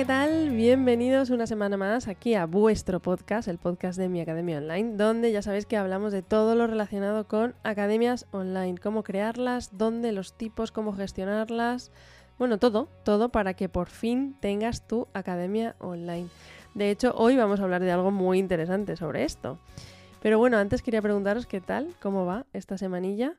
¿qué tal? Bienvenidos una semana más aquí a vuestro podcast, el podcast de mi Academia Online, donde ya sabéis que hablamos de todo lo relacionado con academias online, cómo crearlas, dónde, los tipos, cómo gestionarlas, bueno, todo, todo para que por fin tengas tu academia online. De hecho, hoy vamos a hablar de algo muy interesante sobre esto. Pero bueno, antes quería preguntaros qué tal, cómo va esta semanilla.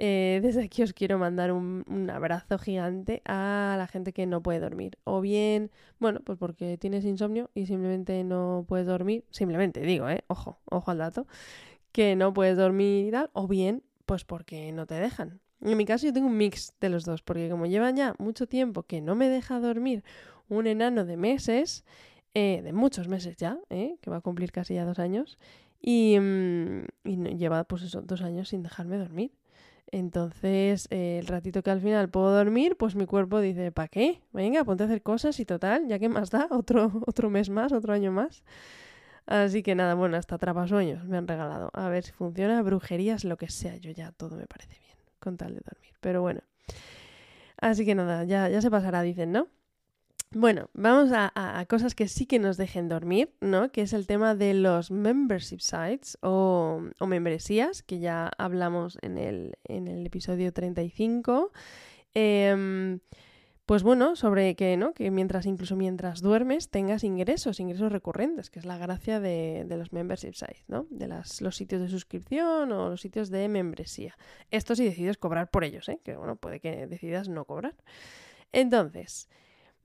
Eh, desde aquí os quiero mandar un, abrazo gigante a la gente que no puede dormir. O bien, bueno, pues porque tienes insomnio y simplemente no puedes dormir. Simplemente digo, ¿eh? Ojo, ojo al dato. Que no puedes dormir y tal. O bien, pues porque no te dejan. En mi caso yo tengo un mix de los dos, porque como llevan ya mucho tiempo que no me deja dormir un enano de meses, eh, de muchos meses ya, ¿eh? que va a cumplir casi ya dos años, y, mm, y lleva pues eso, dos años sin dejarme dormir. Entonces, eh, el ratito que al final puedo dormir, pues mi cuerpo dice, ¿para qué? Venga, ponte a hacer cosas y total, ya que más da, otro, otro mes más, otro año más. Así que nada, bueno, hasta trapasueños me han regalado. A ver si funciona, brujerías, lo que sea, yo ya todo me parece bien, con tal de dormir. Pero bueno. Así que nada, ya, ya se pasará, dicen, ¿no? Bueno, vamos a, cosas que sí que nos dejen dormir, ¿no? Que es el tema de los membership sites o, membresías, que ya hablamos en el, en el episodio 35. Em, pues bueno, sobre que, ¿no? Que mientras, incluso mientras duermes, tengas ingresos, ingresos recurrentes, que es la gracia de, los membership sites, ¿no? De las, los sitios de suscripción o los sitios de membresía. Esto si decides cobrar por ellos, ¿eh? Que bueno, puede que decidas no cobrar. Entonces,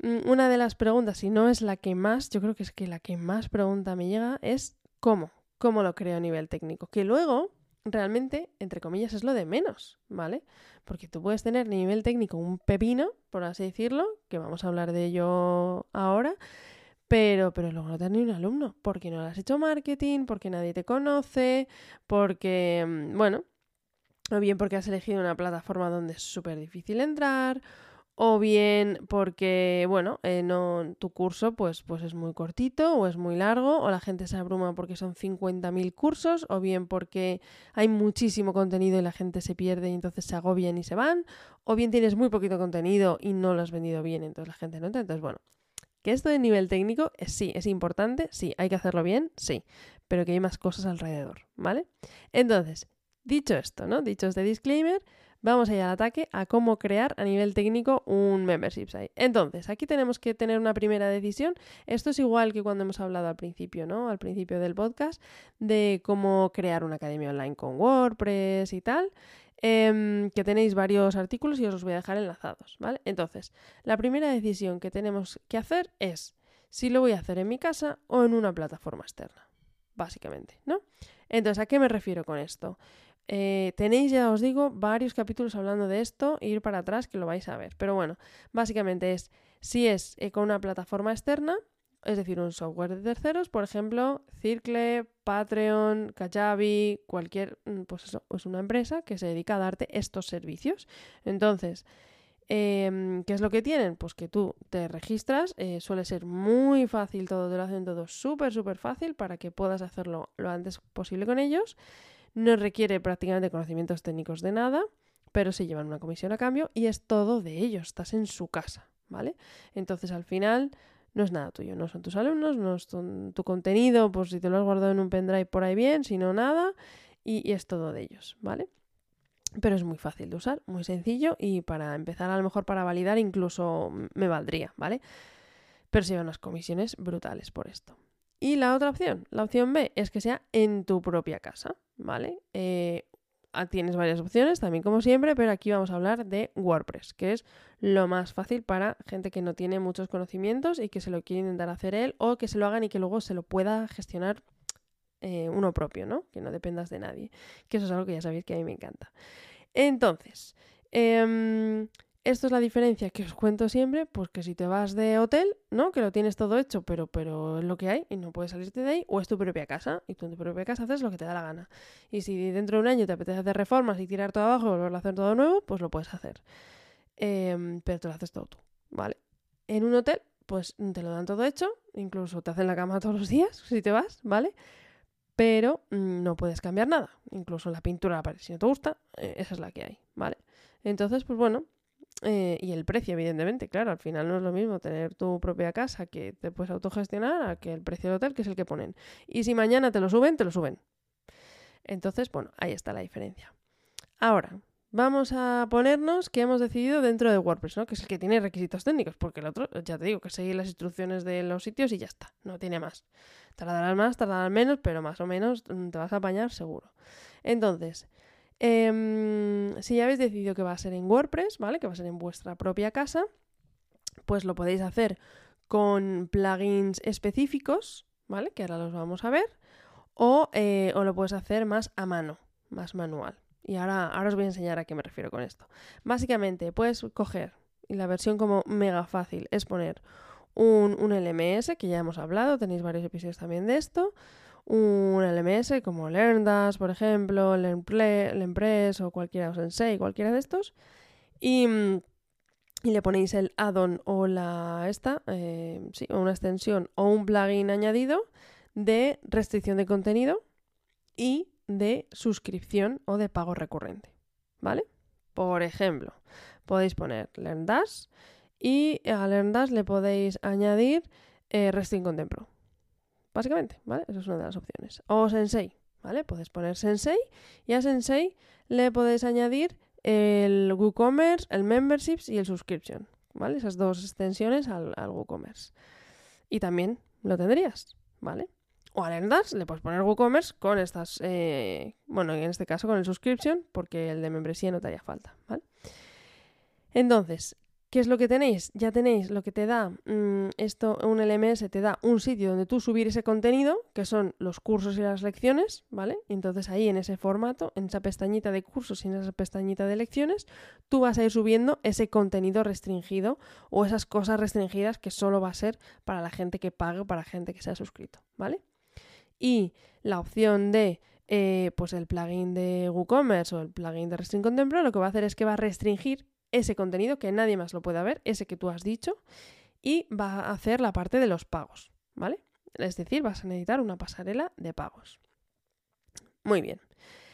una de las preguntas, si no es la que más, yo creo que es que la que más pregunta me llega es ¿cómo? ¿Cómo lo creo a nivel técnico? Que luego, realmente, entre comillas, es lo de menos, ¿vale? Porque tú puedes tener a nivel técnico un pepino, por así decirlo, que vamos a hablar de ello ahora, pero, pero luego no tener ni un alumno, porque no has hecho marketing, porque nadie te conoce, porque, mm, bueno, o bien porque has elegido una plataforma donde es súper difícil entrar, o bien porque, bueno, eh, no, tu curso pues, pues es muy cortito o es muy largo, o la gente se abruma porque son 50.000 cursos, o bien porque hay muchísimo contenido y la gente se pierde y entonces se agobian y se van, o bien tienes muy poquito contenido y no lo has vendido bien, entonces la gente no entra. Entonces, bueno, que esto de nivel técnico es, sí, es importante, sí, hay que hacerlo bien, sí, pero que hay más cosas alrededor, ¿vale? Entonces, dicho esto, ¿no? Dicho este disclaimer, Vamos allá al ataque a cómo crear a nivel técnico un membership site. Entonces, aquí tenemos que tener una primera decisión. Esto es igual que cuando hemos hablado al principio, ¿no? Al principio del podcast, de cómo crear una academia online con WordPress y tal. Em, que tenéis varios artículos y os los voy a dejar enlazados, ¿vale? Entonces, la primera decisión que tenemos que hacer es si lo voy a hacer en mi casa o en una plataforma externa, básicamente, ¿no? Entonces, ¿a qué me refiero con esto? Eh, tenéis, ya os digo, varios capítulos hablando de esto, ir para atrás que lo vais a ver. Pero bueno, básicamente es si es eh, con una plataforma externa, es decir, un software de terceros, por ejemplo, Circle, Patreon, Kajabi, cualquier, mm, pues eso, es una empresa que se dedica a darte estos servicios. Entonces, em, ¿qué es lo que tienen? Pues que tú te registras, eh, suele ser muy fácil todo, te lo hacen todo súper, súper fácil para que puedas hacerlo lo antes posible con ellos. No requiere prácticamente conocimientos técnicos de nada, pero se llevan una comisión a cambio y es todo de ellos, estás en su casa, ¿vale? Entonces al final no es nada tuyo, no son tus alumnos, no es tu, contenido, pues si te lo has guardado en un pendrive por ahí bien, sino nada, y, es todo de ellos, ¿vale? Pero es muy fácil de usar, muy sencillo y para empezar a lo mejor para validar incluso me valdría, ¿vale? Pero se llevan unas comisiones brutales por esto. Y la otra opción, la opción B, es que sea en tu propia casa. ¿vale? Eh, ah, tienes varias opciones, también como siempre, pero aquí vamos a hablar de WordPress, que es lo más fácil para gente que no tiene muchos conocimientos y que se lo quiere intentar hacer él o que se lo hagan y que luego se lo pueda gestionar eh, uno propio, ¿no? Que no dependas de nadie. Que eso es algo que ya sabéis que a mí me encanta. Entonces, eh, esto es la diferencia que os cuento siempre, pues que si te vas de hotel, ¿no? Que lo tienes todo hecho, pero, pero es lo que hay y no puedes salirte de ahí, o es tu propia casa y tú en tu propia casa haces lo que te da la gana. Y si dentro de un año te apetece hacer reformas y tirar todo abajo, volver a hacer todo nuevo, pues lo puedes hacer. Em, pero te lo haces todo tú, ¿vale? En un hotel, pues te lo dan todo hecho, incluso te hacen la cama todos los días, si te vas, ¿vale? Pero mm, no puedes cambiar nada, incluso la pintura pared, si no te gusta, eh, esa es la que hay, ¿vale? Entonces, pues bueno, eh, y el precio, evidentemente, claro, al final no es lo mismo tener tu propia casa que te puedes autogestionar a que el precio del hotel, que es el que ponen. Y si mañana te lo suben, te lo suben. Entonces, bueno, ahí está la diferencia. Ahora, vamos a ponernos que hemos decidido dentro de WordPress, ¿no? Que es el que tiene requisitos técnicos, porque el otro, ya te digo, que seguir las instrucciones de los sitios y ya está, no tiene más. Tardarás más, tardarás menos, pero más o menos mm, te vas a apañar seguro. Entonces, em, si ya habéis decidido que va a ser en WordPress, ¿vale? Que va a ser en vuestra propia casa, pues lo podéis hacer con plugins específicos, ¿vale? Que ahora los vamos a ver. O, eh, o lo puedes hacer más a mano, más manual. Y ahora, ahora os voy a enseñar a qué me refiero con esto. Básicamente, puedes coger, y la versión como mega fácil es poner un, un LMS, que ya hemos hablado, tenéis varios episodios también de esto, un LMS como LearnDash, por ejemplo, LearnPress o cualquiera, o Sensei, cualquiera de estos, y, y le ponéis el add-on o la esta, eh, sí, una extensión o un plugin añadido de restricción de contenido y de suscripción o de pago recurrente, ¿vale? Por ejemplo, podéis poner LearnDash y a LearnDash le podéis añadir eh, Resting Content Pro. Básicamente, ¿vale? Esa es una de las opciones. O Sensei, ¿vale? Podéis poner Sensei y a Sensei le podéis añadir el WooCommerce, el Memberships y el Subscription, ¿vale? Esas dos extensiones al, al WooCommerce. Y también lo tendrías, ¿vale? o a le puedes poner WooCommerce con estas, eh, bueno, en este caso con el subscription, porque el de membresía no te haría falta, ¿vale? Entonces, ¿qué es lo que tenéis? Ya tenéis lo que te da mm, esto, un LMS te da un sitio donde tú subir ese contenido, que son los cursos y las lecciones, ¿vale? Entonces ahí en ese formato, en esa pestañita de cursos y en esa pestañita de lecciones, tú vas a ir subiendo ese contenido restringido o esas cosas restringidas que solo va a ser para la gente que pague o para la gente que sea suscrito, ¿vale? y la opción de eh, pues el plugin de WooCommerce o el plugin de Restring Contemplo, lo que va a hacer es que va a restringir ese contenido que nadie más lo pueda ver, ese que tú has dicho, y va a hacer la parte de los pagos, ¿vale? Es decir, vas a necesitar una pasarela de pagos. Muy bien.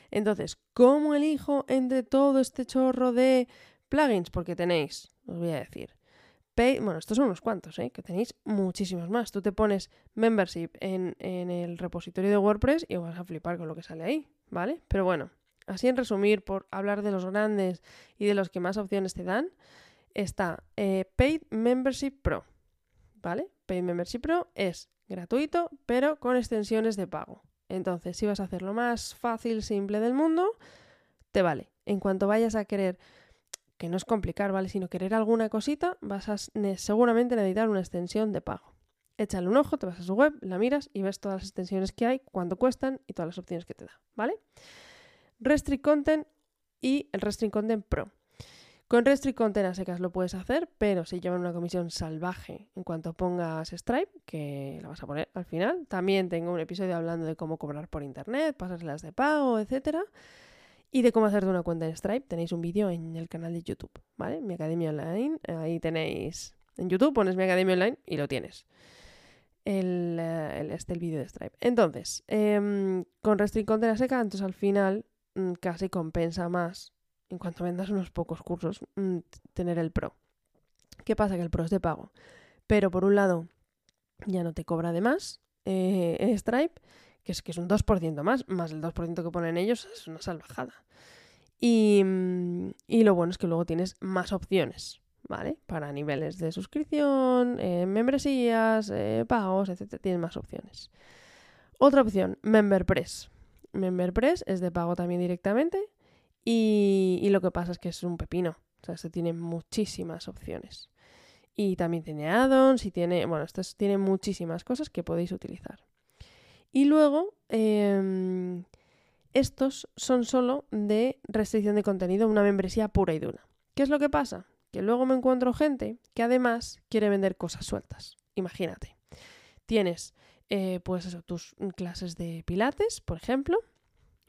Entonces, ¿cómo elijo entre todo este chorro de plugins? Porque tenéis, os voy a decir, bueno, estos son unos cuantos, ¿eh? que tenéis muchísimos más. Tú te pones membership en, el repositorio de WordPress y vas a flipar con lo que sale ahí, ¿vale? Pero bueno, así en resumir, por hablar de los grandes y de los que más opciones te dan, está eh, Paid Membership Pro, ¿vale? Paid Membership Pro es gratuito, pero con extensiones de pago. Entonces, si vas a hacer lo más fácil, simple del mundo, te vale. En cuanto vayas a querer que no es complicar, ¿vale? Sino querer alguna cosita, vas a seguramente necesitar una extensión de pago. Échale un ojo, te vas a su web, la miras y ves todas las extensiones que hay, cuánto cuestan y todas las opciones que te da, ¿vale? Restrict Content y el Restrict Content Pro. Con Restrict Content a secas lo puedes hacer, pero si llevan una comisión salvaje en cuanto pongas Stripe, que la vas a poner al final. También tengo un episodio hablando de cómo cobrar por internet, pasárselas de pago, etcétera. Y de cómo hacerte una cuenta en Stripe tenéis un vídeo en el canal de YouTube, ¿vale? Mi Academia Online, ahí tenéis... En YouTube pones mi Academia Online y lo tienes. El, eh, este, el vídeo de Stripe. Entonces, em, con Restrict Content a seca, entonces al final casi compensa más, en cuanto vendas unos pocos cursos, mm, tener el Pro. ¿Qué pasa? Que el Pro es de pago. Pero por un lado, ya no te cobra de más eh, Stripe que es, que es un 2% más, más el 2% que ponen ellos, es una salvajada. Y, mm, y, lo bueno es que luego tienes más opciones, ¿vale? Para niveles de suscripción, eh, membresías, eh, pagos, etc. Tienes más opciones. Otra opción, MemberPress. MemberPress es de pago también directamente y, lo que pasa es que es un pepino. O sea, este tiene muchísimas opciones. Y también tiene add-ons y tiene, bueno, esto tiene muchísimas cosas que podéis utilizar. Y luego, em, estos son solo de restricción de contenido, una membresía pura y dura. ¿Qué es lo que pasa? Que luego me encuentro gente que además quiere vender cosas sueltas. Imagínate. Tienes, eh, pues eso, tus clases de pilates, por ejemplo.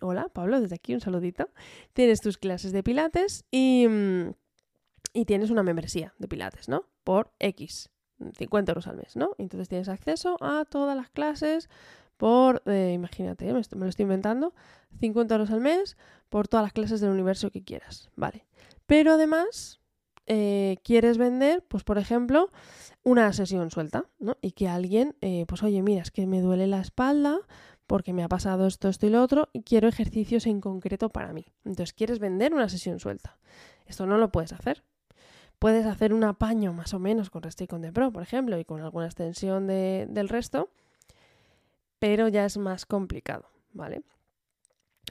Hola, Pablo, desde aquí un saludito. Tienes tus clases de pilates y, mm, y tienes una membresía de pilates, ¿no? Por X, 50 euros al mes, ¿no? Entonces tienes acceso a todas las clases por, eh, imagínate, me, lo estoy inventando, 50 euros al mes por todas las clases del universo que quieras, ¿vale? Pero además eh, quieres vender, pues por ejemplo, una sesión suelta, ¿no? Y que alguien, eh, pues oye, mira, es que me duele la espalda porque me ha pasado esto, esto y lo otro, y quiero ejercicios en concreto para mí. Entonces, quieres vender una sesión suelta. Esto no lo puedes hacer. Puedes hacer un apaño más o menos con Restricon de Pro, por ejemplo, y con alguna extensión del resto, pero ya es más complicado, ¿vale?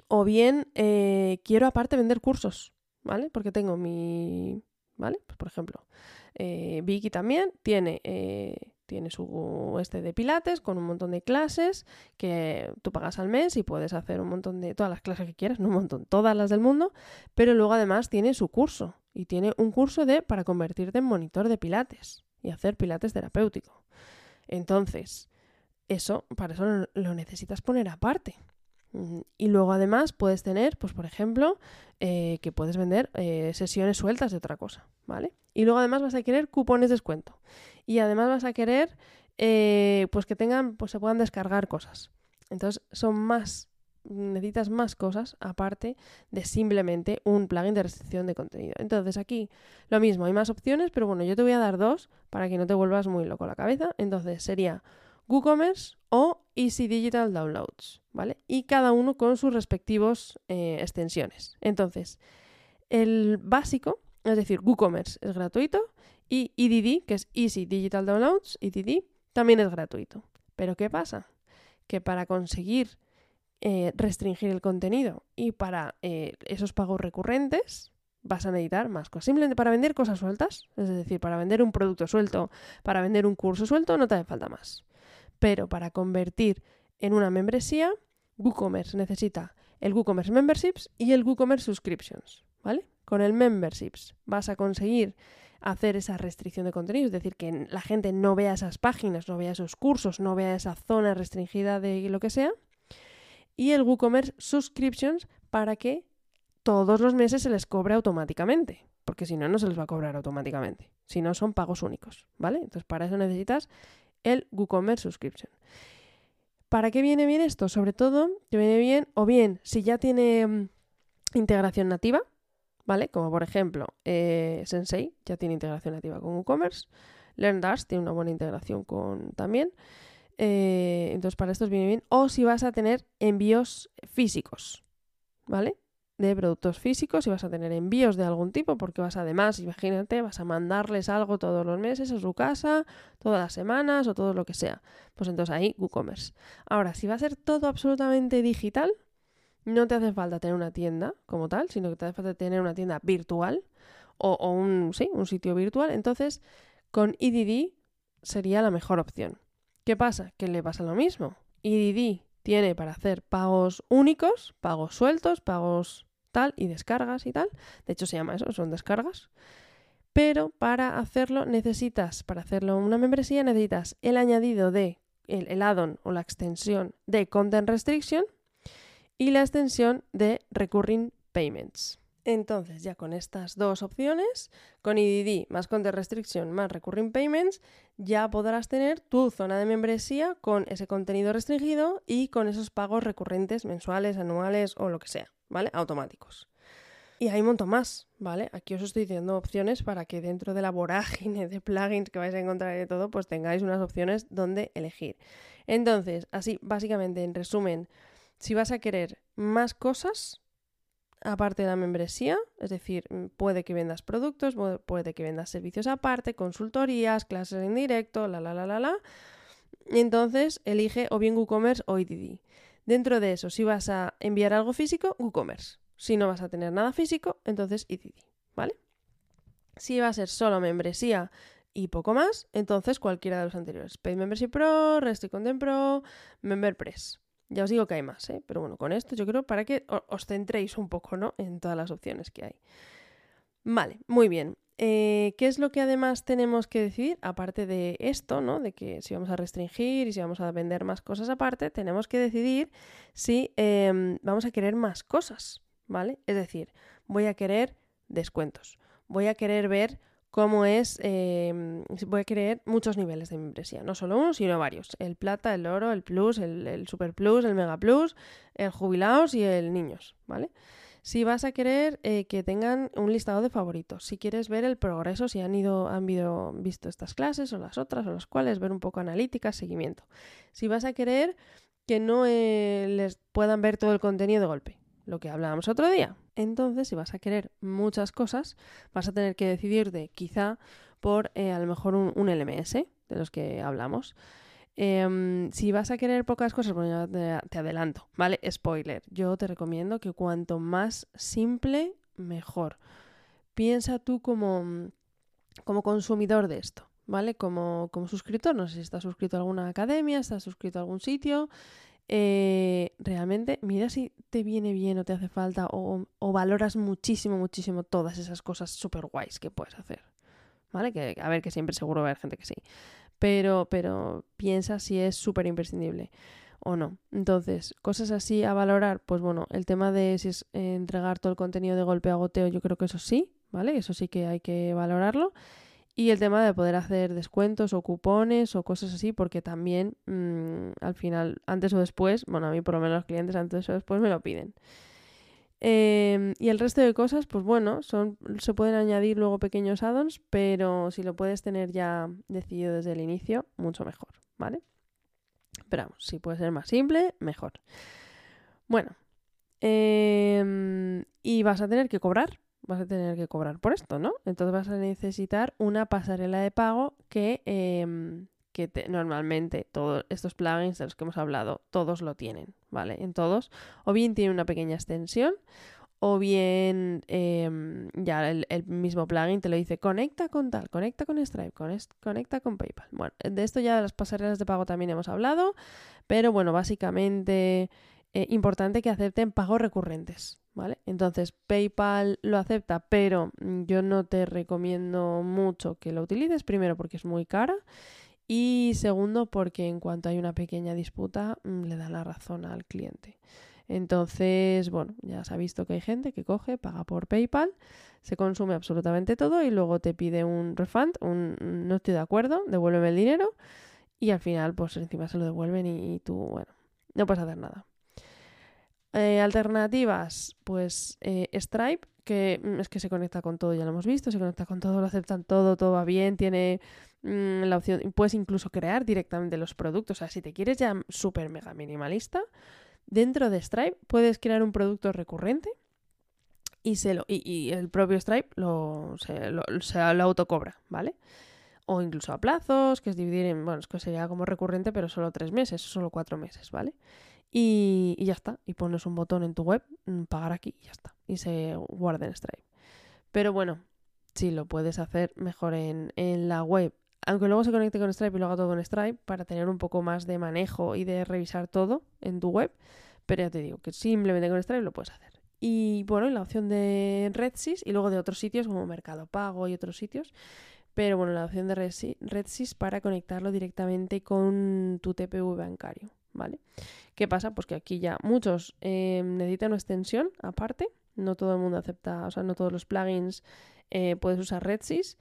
O bien eh, quiero aparte vender cursos, ¿vale? Porque tengo mi, por ejemplo, eh, Vicky también tiene, eh, tiene su este de pilates con un montón de clases que tú pagas al mes y puedes hacer un montón de todas las clases que quieras, no un montón, todas las del mundo, pero luego además tiene su curso y tiene un curso de para convertirte en monitor de pilates y hacer pilates terapéutico. Entonces, eso, para eso lo necesitas poner aparte. Y luego además puedes tener, pues por ejemplo, eh, que puedes vender eh, sesiones sueltas de otra cosa, ¿vale? Y luego además vas a querer cupones de descuento. Y además vas a querer, eh, pues que tengan, pues se puedan descargar cosas. Entonces son más, necesitas más cosas aparte de simplemente un plugin de restricción de contenido. Entonces aquí lo mismo, hay más opciones, pero bueno, yo te voy a dar dos para que no te vuelvas muy loco la cabeza. Entonces sería WooCommerce o Easy Digital Downloads, Y cada uno con sus respectivos eh, extensiones. Entonces, el básico, es decir, WooCommerce es gratuito y EDD, que es Easy Digital Downloads, EDD, también es gratuito. Pero ¿qué pasa? Que para conseguir eh, restringir el contenido y para eh, esos pagos recurrentes, vas a necesitar más cosas. Simplemente para vender cosas sueltas, es decir, para vender un producto suelto, para vender un curso suelto, no te hace falta más. Pero para convertir en una membresía, WooCommerce necesita el WooCommerce Memberships y el WooCommerce Subscriptions, ¿vale? Con el Memberships vas a conseguir hacer esa restricción de contenido, es decir, que la gente no vea esas páginas, no vea esos cursos, no vea esa zona restringida de lo que sea. Y el WooCommerce Subscriptions para que todos los meses se les cobre automáticamente, porque si no, no se les va a cobrar automáticamente. Si no, son pagos únicos, ¿vale? Entonces, para eso necesitas el WooCommerce Subscription. ¿Para qué viene bien esto? Sobre todo, que viene bien, o bien, si ya tiene mm, integración nativa, ¿vale? Como por ejemplo, eh, Sensei ya tiene integración nativa con WooCommerce, LearnDash tiene una buena integración con también. Eh, entonces, para estos viene bien. O si vas a tener envíos físicos, ¿vale? De productos físicos y vas a tener envíos de algún tipo porque vas además, imagínate, vas a mandarles algo todos los meses a su casa, todas las semanas o todo lo que sea. Pues entonces ahí WooCommerce. Ahora, si va a ser todo absolutamente digital, no te hace falta tener una tienda como tal, sino que te hace falta tener una tienda virtual o, un, sí, un sitio virtual. Entonces, con EDD sería la mejor opción. ¿Qué pasa? Que le pasa lo mismo. EDD tiene para hacer pagos únicos, pagos sueltos, pagos tal y descargas y tal. De hecho se llama eso, son descargas. Pero para hacerlo necesitas, para hacerlo una membresía necesitas el añadido de el, add-on o la extensión de Content Restriction y la extensión de Recurring Payments. Entonces, ya con estas dos opciones, con EDD más Content Restriction más Recurring Payments, ya podrás tener tu zona de membresía con ese contenido restringido y con esos pagos recurrentes mensuales, anuales o lo que sea. ¿Vale? Automáticos. Y hay un montón más, ¿vale? Aquí os estoy diciendo opciones para que dentro de la vorágine de plugins que vais a encontrar de todo, pues tengáis unas opciones donde elegir. Entonces, así, básicamente, en resumen, si vas a querer más cosas, aparte de la membresía, es decir, puede que vendas productos, puede que vendas servicios aparte, consultorías, clases en directo, la, la, la, la, la. Entonces, elige o bien WooCommerce o EDD. Dentro de eso, si vas a enviar algo físico, WooCommerce. Si no vas a tener nada físico, entonces EDD, ¿vale? Si va a ser solo membresía y poco más, entonces cualquiera de los anteriores. Paid Membership Pro, Restrict Content Pro, MemberPress. Ya os digo que hay más, ¿eh? Pero bueno, con esto yo creo para que os centréis un poco, ¿no? En todas las opciones que hay. Vale, muy bien. Eh, ¿Qué es lo que además tenemos que decidir? Aparte de esto, ¿no? De que si vamos a restringir y si vamos a vender más cosas aparte, tenemos que decidir si em, vamos a querer más cosas, ¿vale? Es decir, voy a querer descuentos, voy a querer ver cómo es, em, voy a querer muchos niveles de membresía, no solo uno, sino varios. El plata, el oro, el plus, el, el super plus, el mega plus, el jubilados y el niños, ¿vale? Si vas a querer eh, que tengan un listado de favoritos, si quieres ver el progreso, si han ido, han visto estas clases o las otras o las cuales, ver un poco analítica, seguimiento. Si vas a querer que no eh, les puedan ver todo el contenido de golpe, lo que hablábamos otro día. Entonces, si vas a querer muchas cosas, vas a tener que decidir de quizá por eh, a lo mejor un, LMS de los que hablamos. Em, si vas a querer pocas cosas, te, adelanto, ¿vale? Spoiler, yo te recomiendo que cuanto más simple, mejor. Piensa tú como, como consumidor de esto, ¿vale? Como, como suscriptor, no sé si estás suscrito a alguna academia, estás suscrito a algún sitio, eh, realmente mira si te viene bien o te hace falta o, valoras muchísimo, muchísimo todas esas cosas super guays que puedes hacer. ¿Vale? Que a ver, que siempre seguro va a haber gente que sí. Pero, pero piensa si es súper imprescindible o no. Entonces, cosas así a valorar, pues bueno, el tema de si es entregar todo el contenido de golpe a goteo, yo creo que eso sí, ¿vale? Eso sí que hay que valorarlo. Y el tema de poder hacer descuentos o cupones o cosas así, porque también mm, al final, antes o después, bueno, a mí por lo menos los clientes antes o después me lo piden. Em, y el resto de cosas, pues bueno, son, se pueden añadir luego pequeños add-ons, pero si lo puedes tener ya decidido desde el inicio, mucho mejor, ¿vale? Pero vamos, si puede ser más simple, mejor. Bueno, em, y vas a tener que cobrar, vas a tener que cobrar por esto, ¿no? Entonces vas a necesitar una pasarela de pago que, em, que normalmente todos estos plugins de los que hemos hablado, todos lo tienen, ¿vale? En todos, o bien tiene una pequeña extensión, o bien em, ya el, mismo plugin te lo dice conecta con tal, conecta con Stripe, conecta con PayPal. Bueno, de esto ya de las pasarelas de pago también hemos hablado, pero bueno, básicamente eh, importante que acepten pagos recurrentes, ¿vale? Entonces PayPal lo acepta, pero yo no te recomiendo mucho que lo utilices, primero porque es muy cara y segundo porque en cuanto hay una pequeña disputa mm, le da la razón al cliente. Entonces, bueno, ya se ha visto que hay gente que coge, paga por PayPal, se consume absolutamente todo y luego te pide un refund, un no estoy de acuerdo, devuélveme el dinero y al final pues encima se lo devuelven y tú, bueno, no puedes hacer nada. Eh, alternativas, pues eh, Stripe, que mm, es que se conecta con todo, ya lo hemos visto, se conecta con todo, lo aceptan todo, todo va bien, tiene mm, la opción, puedes incluso crear directamente los productos, o sea, si te quieres ya súper mega minimalista, dentro de Stripe puedes crear un producto recurrente y, se lo, y, el propio Stripe lo, se, lo, se lo autocobra, ¿vale? O incluso a plazos, que es dividir en, bueno, es que sería como recurrente, pero solo tres meses, solo cuatro meses, ¿vale? Y, ya está. Y pones un botón en tu web, mm, pagar aquí y ya está. Y se guarda en Stripe. Pero bueno, sí, lo puedes hacer mejor en, la web. Aunque luego se conecte con Stripe y lo haga todo con Stripe para tener un poco más de manejo y de revisar todo en tu web. Pero ya te digo que simplemente con Stripe lo puedes hacer. Y bueno, la opción de RedSys y luego de otros sitios como Mercado Pago y otros sitios. Pero bueno, la opción de RedSys para conectarlo directamente con tu TPV bancario. ¿Vale? ¿Qué pasa? Pues que aquí ya muchos eh, necesitan una extensión aparte, no todo el mundo acepta, o sea, no todos los plugins eh, puedes usar RedSys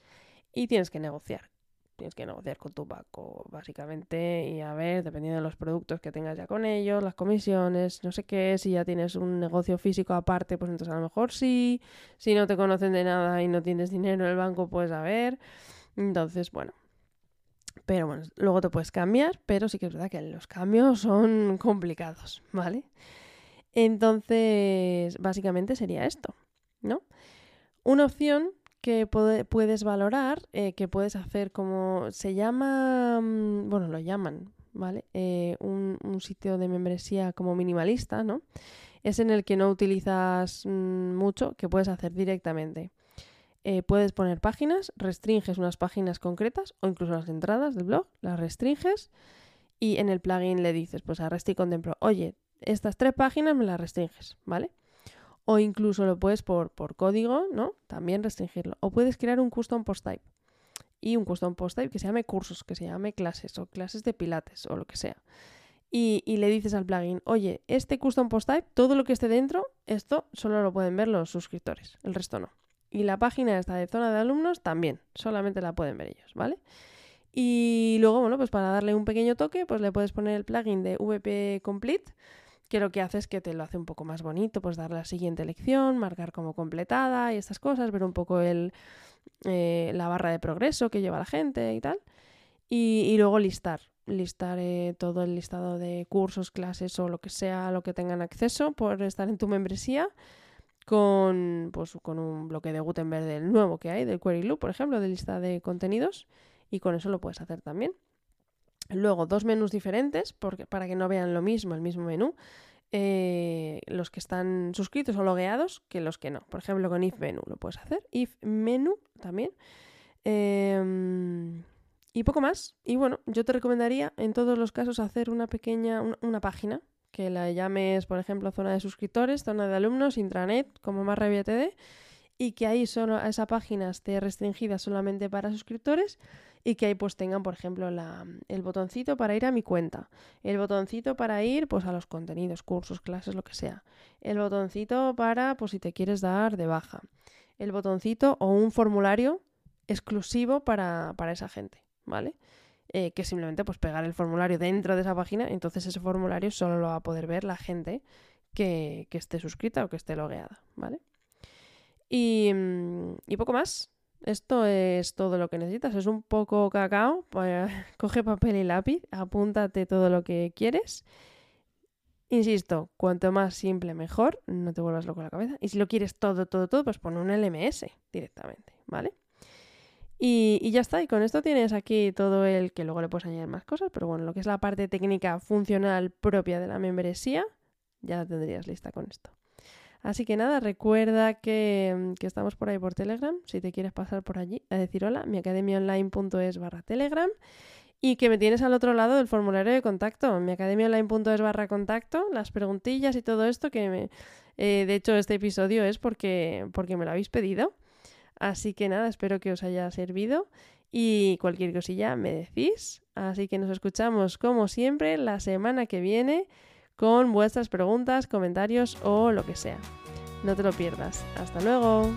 y tienes que negociar. Tienes que negociar con tu banco, básicamente, y a ver, dependiendo de los productos que tengas ya con ellos, las comisiones, no sé qué, si ya tienes un negocio físico aparte, pues entonces a lo mejor sí. Si no te conocen de nada y no tienes dinero en el banco, pues a ver. Entonces, bueno, pero bueno, luego te puedes cambiar, pero sí que es verdad que los cambios son complicados, ¿vale? Entonces, básicamente sería esto, ¿no? Una opción que puedes valorar, eh, que puedes hacer como se llama, mm, bueno, lo llaman, ¿vale? Eh, un, un, sitio de membresía como minimalista, ¿no? Es en el que no utilizas mm, mucho, que puedes hacer directamente. Eh, puedes poner páginas, restringes unas páginas concretas o incluso las entradas del blog, las restringes y en el plugin le dices, pues a Resti Contemplo, oye, estas tres páginas me las restringes, ¿vale? O incluso lo puedes por, por código, ¿no? También restringirlo. O puedes crear un custom post type y un custom post type que se llame cursos, que se llame clases o clases de pilates o lo que sea. Y, y, le dices al plugin, oye, este custom post type, todo lo que esté dentro, esto solo lo pueden ver los suscriptores, el resto no. Y la página esta de zona de alumnos también, solamente la pueden ver ellos, ¿vale? Y luego, bueno, pues para darle un pequeño toque, pues le puedes poner el plugin de VP Complete, que lo que hace es que te lo hace un poco más bonito, pues dar la siguiente lección, marcar como completada y estas cosas, ver un poco el, eh, la barra de progreso que lleva la gente y tal. Y, luego listar, listar eh, todo el listado de cursos, clases o lo que sea, lo que tengan acceso por estar en tu membresía con, pues, con un bloque de Gutenberg del nuevo que hay, del Query Loop, por ejemplo, de lista de contenidos, y con eso lo puedes hacer también. Luego, dos menús diferentes, porque, para que no vean lo mismo, el mismo menú. Eh, los que están suscritos o logueados que los que no. Por ejemplo, con if menu lo puedes hacer. If menu también. Em, y poco más. Y bueno, yo te recomendaría en todos los casos hacer una pequeña, una, página que la llames, por ejemplo, zona de suscriptores, zona de alumnos, intranet, como más TD, y que ahí solo esa página esté restringida solamente para suscriptores y que ahí pues tengan, por ejemplo, el botoncito para ir a mi cuenta, el botoncito para ir pues a los contenidos, cursos, clases, lo que sea, el botoncito para pues si te quieres dar de baja, el botoncito o un formulario exclusivo para, esa gente, ¿vale? Eh, que simplemente pues pegar el formulario dentro de esa página, entonces ese formulario solo lo va a poder ver la gente que, esté suscrita o que esté logueada, ¿vale? Y, mm, y poco más. Esto es todo lo que necesitas. Es un poco cacao. Pues, coge papel y lápiz, apúntate todo lo que quieres. Insisto, cuanto más simple mejor, no te vuelvas loco la cabeza. Y si lo quieres todo, todo, todo, pues pon un LMS directamente, ¿vale? Y, y, ya está, y con esto tienes aquí todo el que luego le puedes añadir más cosas, pero bueno, lo que es la parte técnica funcional propia de la membresía, ya la tendrías lista con esto. Así que nada, recuerda que, estamos por ahí por Telegram, si te quieres pasar por allí a decir hola, miacademiaonline.es barra Telegram y que me tienes al otro lado del formulario de contacto, miacademiaonline.es barra contacto, las preguntillas y todo esto que me, eh, de hecho este episodio es porque, porque me lo habéis pedido. Así que nada, espero que os haya servido y cualquier cosilla me decís. Así que nos escuchamos como siempre la semana que viene con vuestras preguntas, comentarios o lo que sea. No te lo pierdas. Hasta luego.